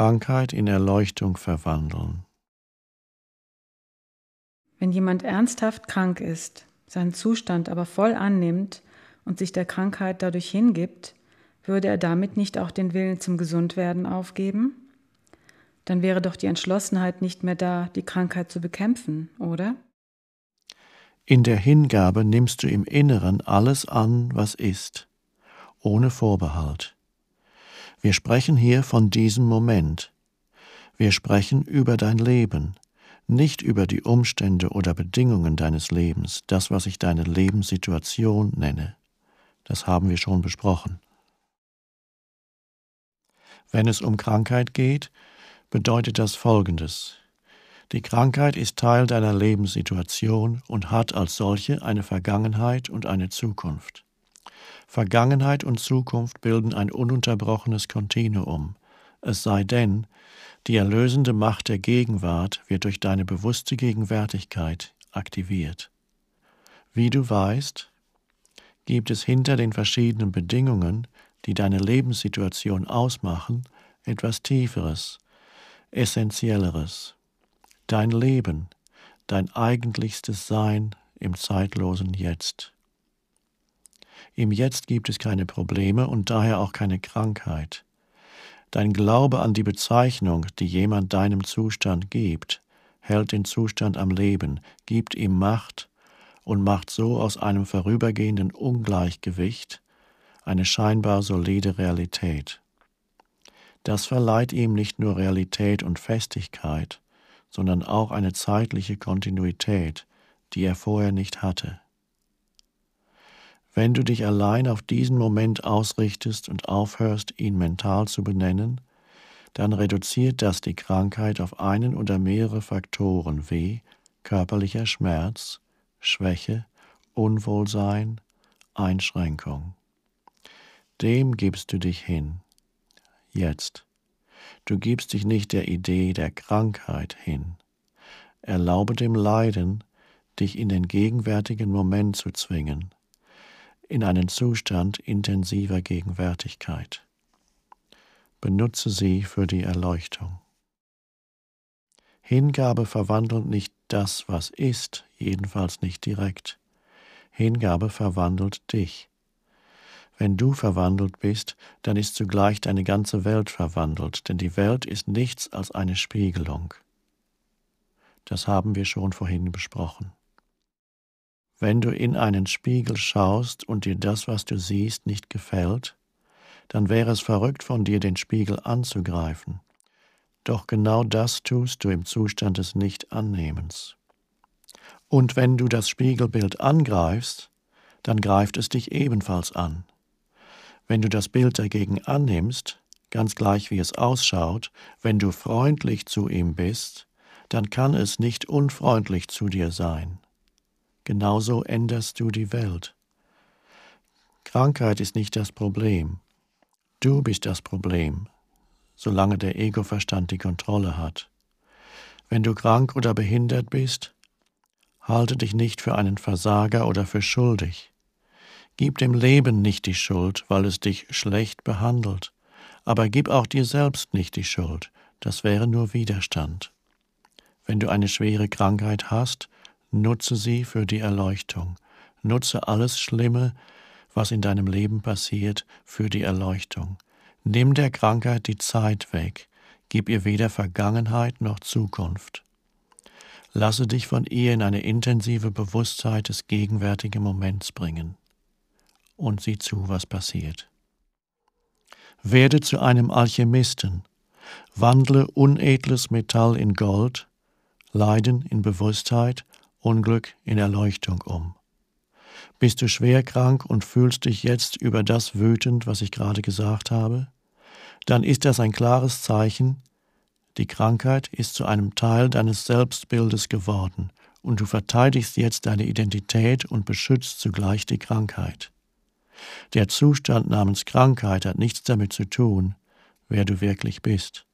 Krankheit in Erleuchtung verwandeln. Wenn jemand ernsthaft krank ist, seinen Zustand aber voll annimmt und sich der Krankheit dadurch hingibt, würde er damit nicht auch den Willen zum Gesundwerden aufgeben? Dann wäre doch die Entschlossenheit nicht mehr da, die Krankheit zu bekämpfen, oder? In der Hingabe nimmst du im Inneren alles an, was ist, ohne Vorbehalt. Wir sprechen hier von diesem Moment. Wir sprechen über dein Leben, nicht über die Umstände oder Bedingungen deines Lebens, das, was ich deine Lebenssituation nenne. Das haben wir schon besprochen. Wenn es um Krankheit geht, bedeutet das Folgendes. Die Krankheit ist Teil deiner Lebenssituation und hat als solche eine Vergangenheit und eine Zukunft. Vergangenheit und Zukunft bilden ein ununterbrochenes Kontinuum, es sei denn, die erlösende Macht der Gegenwart wird durch deine bewusste Gegenwärtigkeit aktiviert. Wie du weißt, gibt es hinter den verschiedenen Bedingungen, die deine Lebenssituation ausmachen, etwas Tieferes, Essentielleres. Dein Leben, dein eigentlichstes Sein im zeitlosen Jetzt. Im Jetzt gibt es keine Probleme und daher auch keine Krankheit. Dein Glaube an die Bezeichnung, die jemand deinem Zustand gibt, hält den Zustand am Leben, gibt ihm Macht und macht so aus einem vorübergehenden Ungleichgewicht eine scheinbar solide Realität. Das verleiht ihm nicht nur Realität und Festigkeit, sondern auch eine zeitliche Kontinuität, die er vorher nicht hatte. Wenn du dich allein auf diesen Moment ausrichtest und aufhörst, ihn mental zu benennen, dann reduziert das die Krankheit auf einen oder mehrere Faktoren wie körperlicher Schmerz, Schwäche, Unwohlsein, Einschränkung. Dem gibst du dich hin. Jetzt. Du gibst dich nicht der Idee der Krankheit hin. Erlaube dem Leiden, dich in den gegenwärtigen Moment zu zwingen in einen Zustand intensiver Gegenwärtigkeit. Benutze sie für die Erleuchtung. Hingabe verwandelt nicht das, was ist, jedenfalls nicht direkt. Hingabe verwandelt dich. Wenn du verwandelt bist, dann ist zugleich deine ganze Welt verwandelt, denn die Welt ist nichts als eine Spiegelung. Das haben wir schon vorhin besprochen. Wenn du in einen Spiegel schaust und dir das, was du siehst, nicht gefällt, dann wäre es verrückt von dir, den Spiegel anzugreifen. Doch genau das tust du im Zustand des Nicht-Annehmens. Und wenn du das Spiegelbild angreifst, dann greift es dich ebenfalls an. Wenn du das Bild dagegen annimmst, ganz gleich wie es ausschaut, wenn du freundlich zu ihm bist, dann kann es nicht unfreundlich zu dir sein genauso änderst du die Welt. Krankheit ist nicht das Problem. Du bist das Problem, solange der Egoverstand die Kontrolle hat. Wenn du krank oder behindert bist, halte dich nicht für einen Versager oder für schuldig. Gib dem Leben nicht die Schuld, weil es dich schlecht behandelt, aber gib auch dir selbst nicht die Schuld, das wäre nur Widerstand. Wenn du eine schwere Krankheit hast, Nutze sie für die Erleuchtung. Nutze alles Schlimme, was in deinem Leben passiert, für die Erleuchtung. Nimm der Krankheit die Zeit weg. Gib ihr weder Vergangenheit noch Zukunft. Lasse dich von ihr in eine intensive Bewusstheit des gegenwärtigen Moments bringen. Und sieh zu, was passiert. Werde zu einem Alchemisten. Wandle unedles Metall in Gold, Leiden in Bewusstheit Unglück in Erleuchtung um. Bist du schwer krank und fühlst dich jetzt über das wütend, was ich gerade gesagt habe? Dann ist das ein klares Zeichen, die Krankheit ist zu einem Teil deines Selbstbildes geworden und du verteidigst jetzt deine Identität und beschützt zugleich die Krankheit. Der Zustand namens Krankheit hat nichts damit zu tun, wer du wirklich bist.